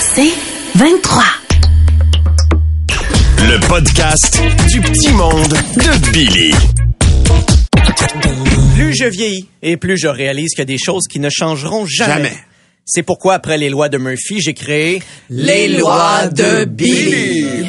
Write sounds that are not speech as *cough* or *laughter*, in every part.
C'est 23. Le podcast du petit monde de Billy. Plus je vieillis et plus je réalise qu'il y a des choses qui ne changeront jamais. Jamais. C'est pourquoi, après les lois de Murphy, j'ai créé Les lois de Billy.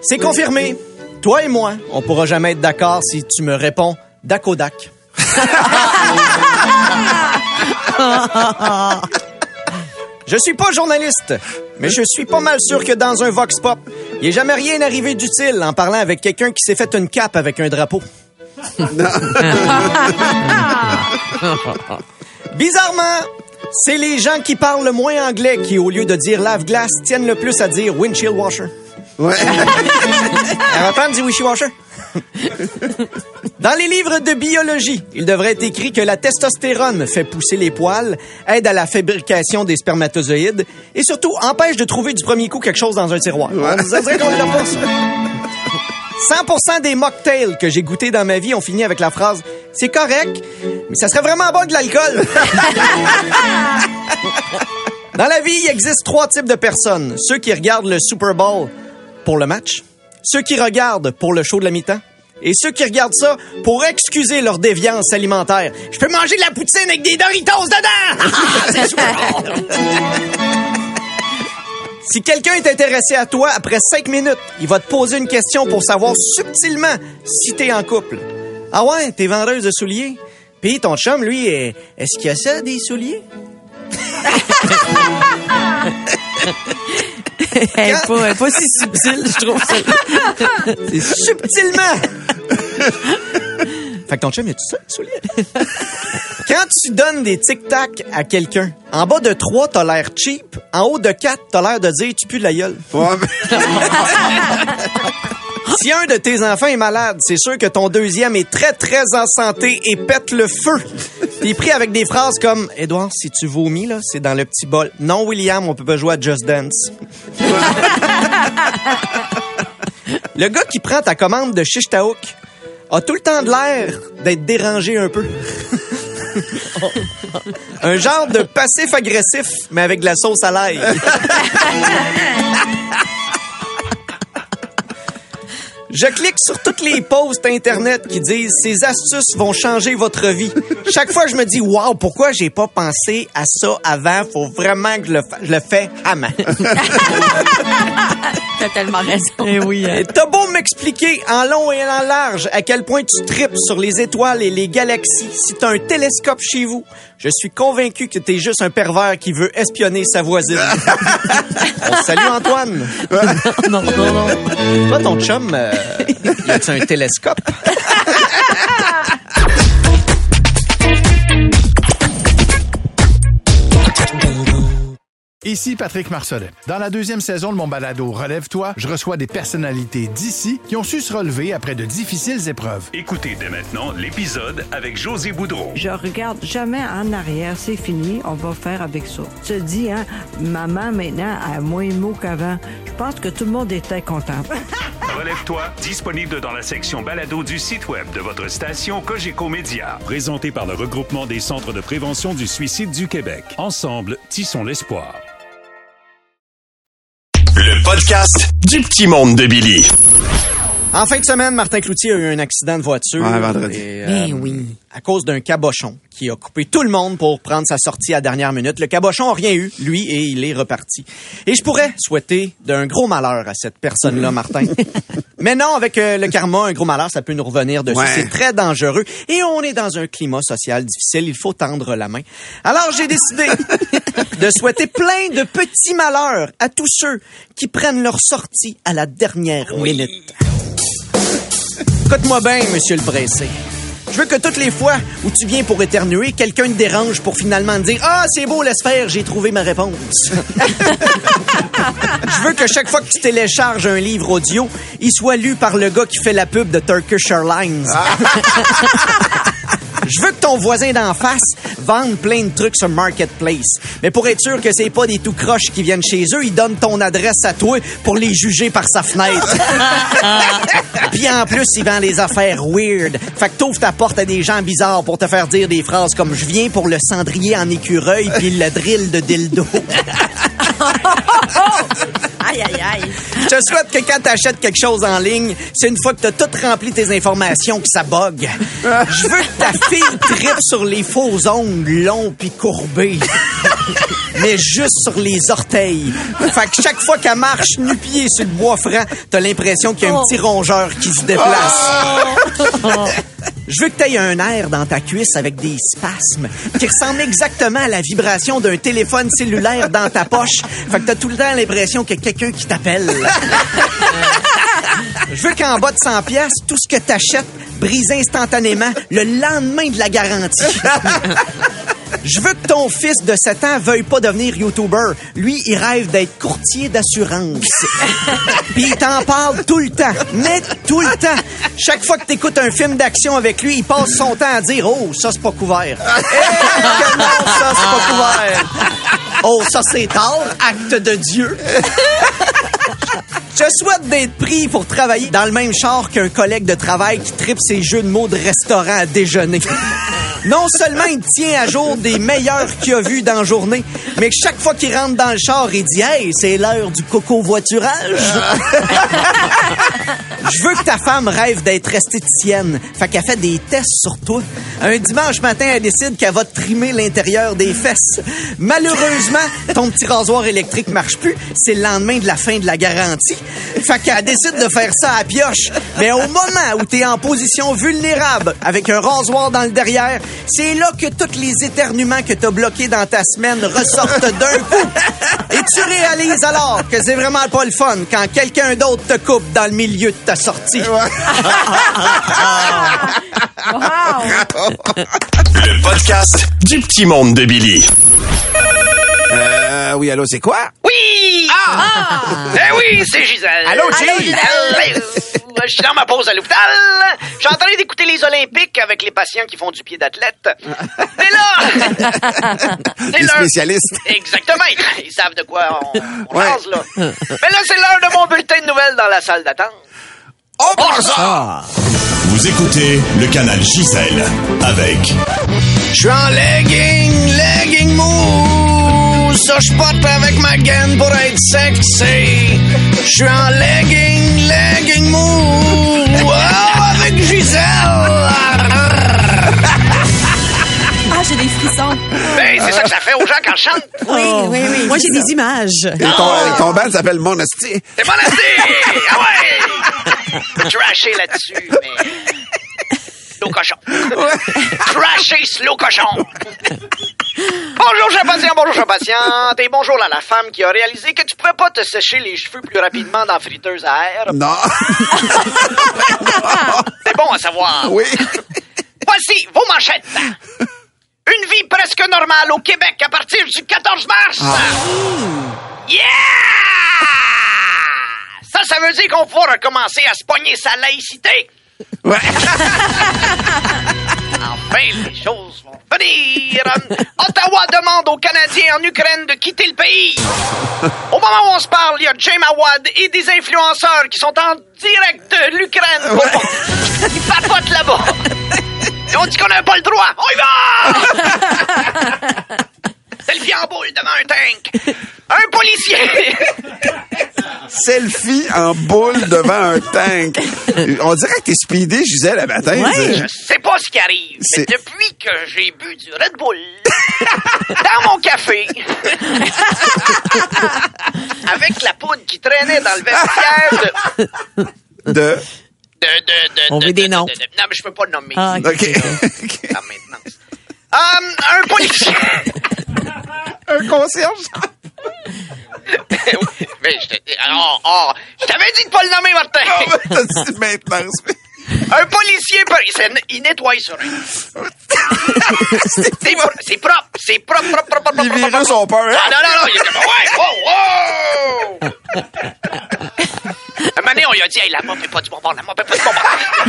C'est confirmé. Toi et moi, on pourra jamais être d'accord si tu me réponds Dakodak. *laughs* Je suis pas journaliste, mais je suis pas mal sûr que dans un vox pop, il est jamais rien arrivé d'utile en parlant avec quelqu'un qui s'est fait une cape avec un drapeau. *laughs* Bizarrement, c'est les gens qui parlent le moins anglais qui, au lieu de dire lave-glace, tiennent le plus à dire windshield washer. Ouais. À reprendre du wishy-washer. *laughs* Dans les livres de biologie, il devrait être écrit que la testostérone fait pousser les poils, aide à la fabrication des spermatozoïdes et surtout empêche de trouver du premier coup quelque chose dans un tiroir. On ça dirait qu'on l'a pas, ça. 100% des mocktails que j'ai goûtés dans ma vie ont fini avec la phrase C'est correct, mais ça serait vraiment bon de l'alcool. *laughs* Dans la vie, il existe trois types de personnes. Ceux qui regardent le Super Bowl pour le match, ceux qui regardent pour le show de la mi-temps, et ceux qui regardent ça pour excuser leur déviance alimentaire. Je peux manger de la poutine avec des Doritos dedans! *laughs* Ah, Bowl! Si quelqu'un est intéressé à toi, après cinq minutes, il va te poser une question pour savoir subtilement si t'es en couple. Ah ouais, t'es vendeuse de souliers? Puis ton chum, lui, est- est-ce qu'il y a ça, des souliers? *laughs* Elle est pas, elle est pas si subtile, je trouve. *laughs* C'est subtilement! fait que ton chum, il a tout ça, des souliers? *laughs* Quand tu donnes des tic-tac à quelqu'un, en bas de 3, t'as l'air cheap. En haut de 4, t'as l'air de dire tu pues de la gueule. Ouais, mais- *laughs* Si un de tes enfants est malade, c'est sûr que ton deuxième est très, très en santé et pète le feu. T'es pris avec des phrases comme « Edouard, si tu vomis, là, c'est dans le petit bol. Non, William, on peut pas jouer à Just Dance. » Le gars qui prend ta commande de shish taouk a tout le temps de l'air d'être dérangé un peu. un genre de passif agressif, mais avec de la sauce à l'ail. Je clique sur toutes les posts internet qui disent ces astuces vont changer votre vie. Chaque fois, je me dis waouh, pourquoi j'ai pas pensé à ça avant? Faut vraiment que je le, fa- je le fais à main. *laughs* T'as tellement raison. Eh oui. Et T'as beau m'expliquer en long et en large à quel point tu tripes sur les étoiles et les galaxies. Si t'as un télescope chez vous, je suis convaincu que t'es juste un pervers qui veut espionner sa voisine. *laughs* On salue Antoine. *laughs* non, non, non. Toi, ton chum, euh, y a-tu un télescope? Ici Patrick Marcelet. Dans la deuxième saison de mon balado Relève-toi, je reçois des personnalités d'ici qui ont su se relever après de difficiles épreuves. Écoutez dès maintenant l'épisode avec José Boudreau. Je regarde jamais en arrière, c'est fini, on va faire avec ça. Tu te dis, hein, maman maintenant a moins de mots qu'avant. Je pense que tout le monde était content. *laughs* Relève-toi, disponible dans la section balado du site web de votre station Cogeco Média. Présenté par le regroupement des centres de prévention du suicide du Québec. Ensemble, tissons l'espoir. Le podcast du petit monde de Billy. En fin de semaine, Martin Cloutier a eu un accident de voiture. Ouais, vendredi. Et, Ben oui. À cause d'un cabochon qui a coupé tout le monde pour prendre sa sortie à dernière minute. Le cabochon a rien eu, lui, et il est reparti. Et je pourrais souhaiter d'un gros malheur à cette personne-là, Martin. *laughs* Mais non, avec euh, le karma, un gros malheur, ça peut nous revenir dessus. Ouais. C'est très dangereux. Et on est dans un climat social difficile. Il faut tendre la main. Alors, j'ai décidé *laughs* de souhaiter plein de petits malheurs à tous ceux qui prennent leur sortie à la dernière minute. Écoute-moi bien, monsieur le pressé. Je veux que toutes les fois où tu viens pour éternuer, quelqu'un te dérange pour finalement te dire Ah, c'est beau, laisse faire, j'ai trouvé ma réponse. *laughs* Je veux que chaque fois que tu télécharges un livre audio, il soit lu par le gars qui fait la pub de Turkish Airlines. *laughs* Je veux que ton voisin d'en face vende plein de trucs sur Marketplace. Mais pour être sûr que c'est pas des tout croches qui viennent chez eux, ils donnent ton adresse à toi pour les juger par sa fenêtre. *laughs* Puis en plus, ils vendent des affaires weird. Fait que t'ouvres ta porte à des gens bizarres pour te faire dire des phrases comme « Je viens pour le cendrier en écureuil puis le drill de dildo ». *laughs* Aïe, aïe, aïe. Je te souhaite que quand t'achètes quelque chose en ligne, c'est une fois que t'as tout rempli tes informations que ça bug. Je veux que ta fille tripe sur les faux ongles longs puis courbés. Mais juste sur les orteils. Fait que chaque fois qu'elle marche nu-pied sur le bois franc, t'as l'impression qu'il y a un petit rongeur qui se déplace. Je veux que tu aies un air dans ta cuisse avec des spasmes qui ressemble exactement à la vibration d'un téléphone cellulaire dans ta poche. Fait que t'as tout le temps l'impression qu'il y a quelqu'un qui t'appelle. *laughs* Je veux qu'en bas de 100 pièces, tout ce que t'achètes brise instantanément le lendemain de la garantie. *laughs* Je veux que ton fils de 7 ans veuille pas devenir YouTuber. Lui, il rêve d'être courtier d'assurance. *laughs* Puis il t'en parle tout le temps. Mais tout le temps. Chaque fois que t'écoutes un film d'action avec lui, il passe son temps à dire « Oh, ça, c'est pas couvert. Eh, que non, ça, c'est pas couvert? Oh, ça, c'est tard. Acte de Dieu. Je souhaite d'être pris pour travailler dans le même char qu'un collègue de travail qui tripe ses jeux de mots de restaurant à déjeuner. Non seulement il tient à jour des meilleurs qu'il a vus dans la journée, mais chaque fois qu'il rentre dans le char, il dit Hey, c'est l'heure du coco-voiturage. *laughs* Je veux que ta femme rêve d'être esthéticienne. Fait qu'elle fait des tests sur toi. Un dimanche matin, elle décide qu'elle va trimer l'intérieur des fesses. Malheureusement, ton petit rasoir électrique marche plus. C'est le lendemain de la fin de la garantie. Fait qu'elle décide de faire ça à pioche. Mais au moment où t'es en position vulnérable, avec un rasoir dans le derrière, c'est là que tous les éternuements que t'as bloqués dans ta semaine ressortent d'un coup. Et tu réalises alors que c'est vraiment pas le fun quand quelqu'un d'autre te coupe dans le milieu de ta sortie. *laughs* Le podcast du petit monde de Billy. Euh, oui, allô, c'est quoi? Oui! Ah! Eh oui, c'est Gisèle. Allô. Gisèle. Je suis dans ma pause à l'hôpital. Je suis en train d'écouter les Olympiques avec les patients qui font du pied d'athlète. *laughs* Mais là! C'est Les l'heure- spécialistes. Exactement. Ils, ils savent de quoi on, on Ouais. jase, là. Mais là, c'est l'heure de mon bulletin de nouvelles dans la salle d'attente. On part ça! Vous écoutez le canal Gisèle avec Je suis en legging, legging mou. Ça, je porte avec ma gaine pour être sexy. Je suis en legging, Oh, avec Gisèle. Ah, j'ai des frissons. Ben, c'est ça que ça fait aux gens quand je chante. Oui, oui, oui. Moi, j'ai des images. Et ton, ton band s'appelle Monastie. C'est mon assez! Ah ouais! Trasher là-dessus, mais... Slow cochon. Trasher slow cochon. Bonjour, patient, bonjour, patiente. Et bonjour à la femme qui a réalisé que tu pourrais pas te sécher les cheveux plus rapidement dans la friteuse à air. Non. C'est bon à savoir. Oui. Voici vos manchettes. Une vie presque normale au Québec à partir du 14 mars. Yeah! Ça, ça veut dire qu'on va recommencer à se pogner sa laïcité. Ouais. *laughs* Enfin, les choses vont venir. *laughs* Ottawa demande aux Canadiens en Ukraine de quitter le pays. *laughs* Au moment où on se parle, il y a James Awad et des influenceurs qui sont en direct de l'Ukraine. pour- Ils *laughs* papotent là-bas. Et on dit qu'on n'a pas le droit. On y va! Selfie en boule devant un tank. Un policier. Selfie en boule devant un tank. On dirait que t'es speedé, Gisèle, le matin. Je sais pas ce qui arrive, mais depuis que j'ai bu du Red Bull *laughs* dans mon café, *laughs* avec la poudre qui traînait dans le vestiaire de... De... de, de, de On de- veut des de- noms. de- de- non, mais je peux pas le nommer. Ah, OK. La maintenance. Hum, un policier. *laughs* un concierge. mais je te- oh, oh, je t'avais dit de pas le nommer, Martin. Ah, ouais, t'as dit maintenance. Un policier, il, nettoie sur un. c'est pro- c'est propre, c'est propre, propre, propre, propre. Les propre, virus ont peur. hein? Ah, non, non, non, il ouais, wow, wow! Un moment donné, on lui a dit, hey, la mop est pas du bon bord, la mop est pas du bon bord.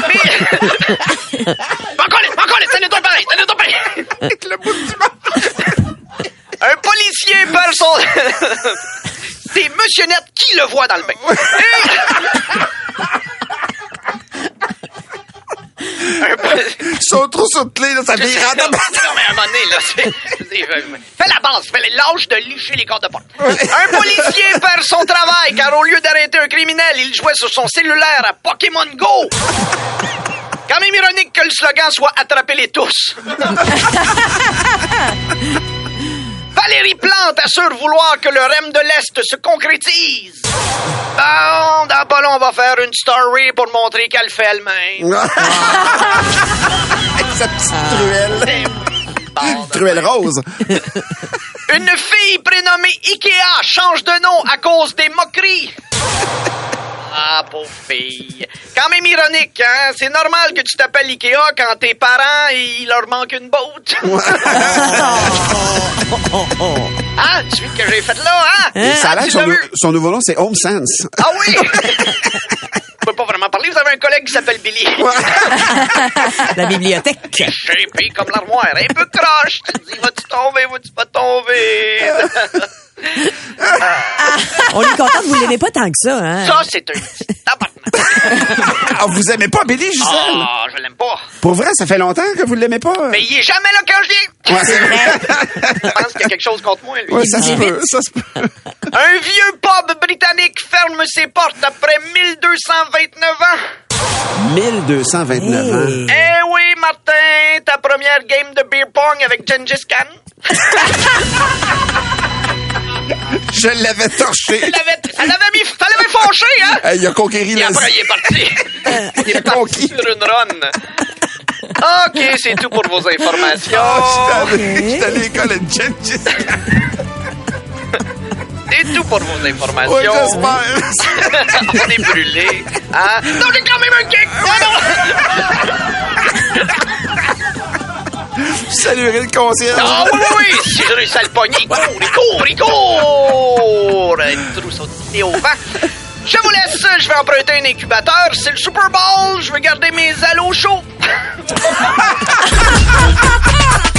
Mais. M'en colle, ça nettoie pareil, ça nettoie pareil. Avec le bout du bord. Un policier perd son. C'est Monsieur Net qui le voit dans le bain. Ils sont trop soutenus, là, ça vire en non, mais à un moment donné, là, c'est- fais la base, fais l'âge de licher les cordes de porte. Un policier *laughs* perd son travail car au lieu d'arrêter un criminel, il jouait sur son cellulaire à Pokémon Go. Quand même ironique que le slogan soit Attrapez-les tous. *laughs* Valérie Plante assure vouloir que le REM de l'Est se concrétise. Bon, dans pas long, on va faire une story pour montrer qu'elle fait elle-même. *laughs* Sa petite truelle. Truelle rose. Une fille prénommée Ikea change de nom à cause des moqueries. Ah, pauvre fille. Quand même ironique, hein? C'est normal que tu t'appelles Ikea quand tes parents, il leur manque une botte. *laughs* ah, tu vois que j'ai fait là, hein? Et ça a Ah, l'air son, nou- son nouveau nom, c'est Home Sense. Ah oui! *laughs* Pas vraiment parler, vous avez un collègue qui s'appelle Billy. *laughs* *laughs* La bibliothèque. Shapé comme l'armoire, un peu croche. Tu te dis, vas-tu tomber, vas-tu pas tomber? *laughs* On est content que vous l'aimez pas tant que ça, hein? Ça, c'est un. Ah, vous aimez pas Billy, Gisèle? Ah, je l'aime pas. Pour vrai, ça fait longtemps que vous l'aimez pas? Mais il est jamais là quand je viens. Ouais, c'est vrai. Je pense qu'il y a quelque chose contre moi, lui. Ouais, ça se peut, ça se peut. Un vieux pub britannique ferme ses portes après 1229 ans. 1229 ans. Eh oui, Martin, ta première game de beer pong avec Gengis Khan. *laughs* Je l'avais torché. Ça l'avait ça l'avait mis, l'avait fâché, hein? Hey, il a conquéri Et la... après, il est parti. *laughs* Il est parti sur une run. OK, c'est tout pour vos informations. Ah, j'étais allé- j'étais à l'école de Gengis. C'est tout pour vos informations. Ouais. *laughs* On est brûlés. Hein? Non, j'ai quand même un kick! Je saluerai le concierge. Ah oui, oui, oui! Si je réussis à le pogner, il court, il court, il court! Thé au vent. Je vous laisse, je vais emprunter un incubateur. C'est le Super Bowl, je veux garder mes allos chauds. *laughs*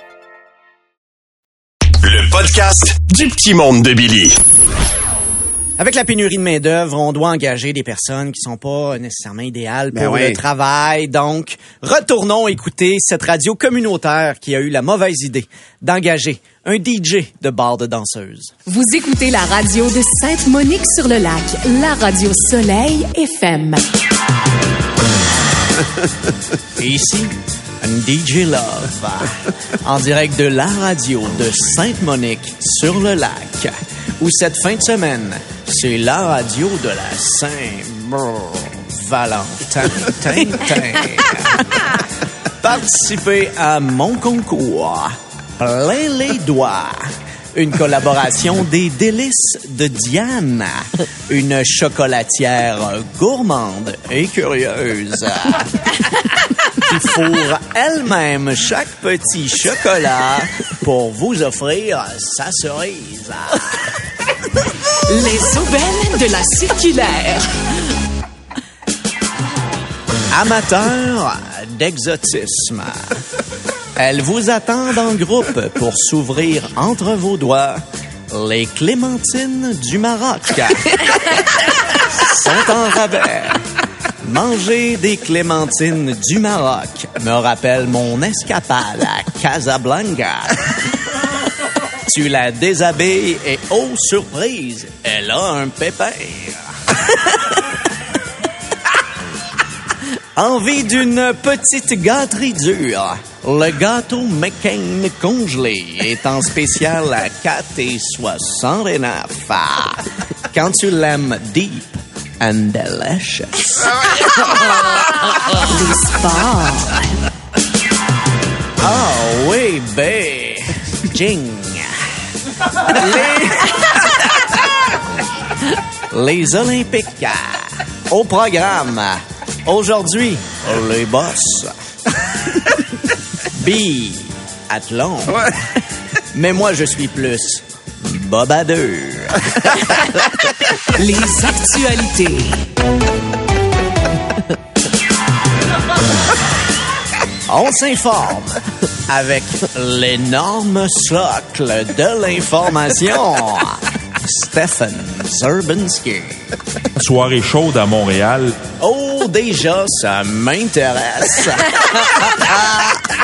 Le podcast du petit monde de Billy. Avec la pénurie de main-d'œuvre, on doit engager des personnes qui sont pas nécessairement idéales Ben pour oui. le travail. Donc, retournons écouter cette radio communautaire qui a eu la mauvaise idée d'engager un DJ de bar de danseuse. Vous écoutez la radio de Sainte-Monique-sur-le-Lac, la radio Soleil FM. *laughs* Et ici, DJ Love, en direct de la radio de Sainte-Monique sur le lac, où cette fin de semaine, c'est la radio de la Saint-Valentin. Tin, *laughs* tin. Participez à mon concours. Plein les doigts. Une collaboration *laughs* des délices de Diane, une chocolatière gourmande et curieuse *laughs* qui fourre elle-même chaque petit chocolat pour vous offrir sa cerise. *laughs* Les aubaines de la circulaire. Amateur d'exotisme. Elle vous attend en groupe pour s'ouvrir entre vos doigts les clémentines du Maroc. Sont en rabais. Manger des clémentines du Maroc me rappelle mon escapade à Casablanca. Tu la déshabilles et, oh surprise, elle a un pépin. Envie d'une petite gâterie dure. Le gâteau McCain congelé est en spécial à 4,69. Ah, Quand tu l'aimes deep and delicious. Les sports. Ah oui, ben, Jing. Les... Les Olympiques. Au programme. Aujourd'hui, les boss. B. Athlon. *laughs* Mais moi, je suis plus bobadeur. *laughs* Les actualités. On s'informe avec l'énorme socle de l'information. Stephen Zerbinski. Soirée chaude à Montréal. Oh, déjà, ça m'intéresse. *laughs*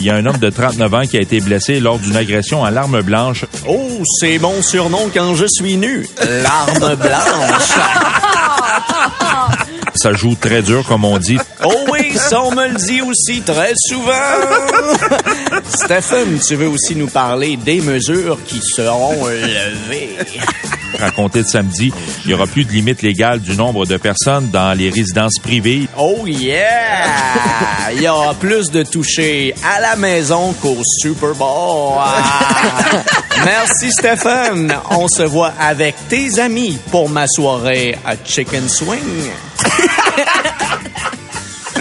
Il y a un homme de 39 ans qui a été blessé lors d'une agression à l'arme blanche. Oh, c'est mon surnom quand je suis nu. L'arme blanche. Ça joue très dur, comme on dit. Oh oui, ça on me le dit aussi très souvent. Stephen, tu veux aussi nous parler des mesures qui seront levées. À compter de samedi, il n'y aura plus de limite légale du nombre de personnes dans les résidences privées. Oh yeah! Il y aura plus de toucher à la maison qu'au Super Bowl. Ah! Merci Stephen. On se voit avec tes amis pour ma soirée à Chicken Swing.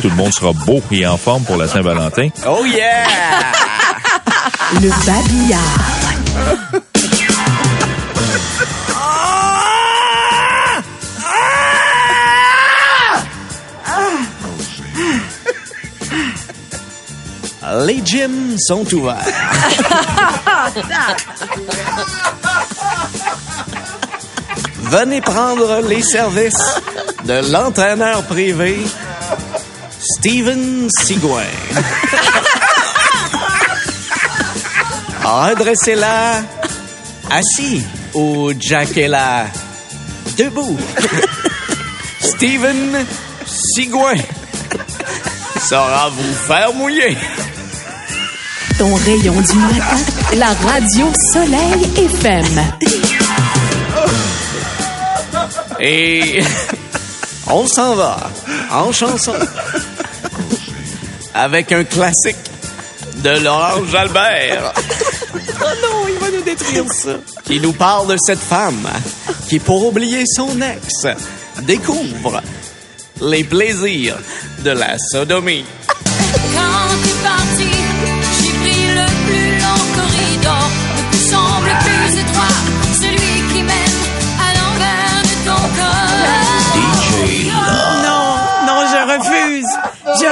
Tout le monde sera beau et en forme pour la Saint-Valentin. Oh yeah! Le babillard. Les gyms sont ouverts. Venez prendre les services de l'entraîneur privé Steven Sigouin. Redressez-la assis ou jackez-la debout. Steven Sigouin saura vous faire mouiller. Ton rayon du matin. La radio Soleil FM. Et *laughs* on s'en va en chanson avec un classique de Laurent Jalbert. Oh non, il va nous détruire ça. Qui nous parle de cette femme qui, pour oublier son ex, découvre les plaisirs de la sodomie. Quand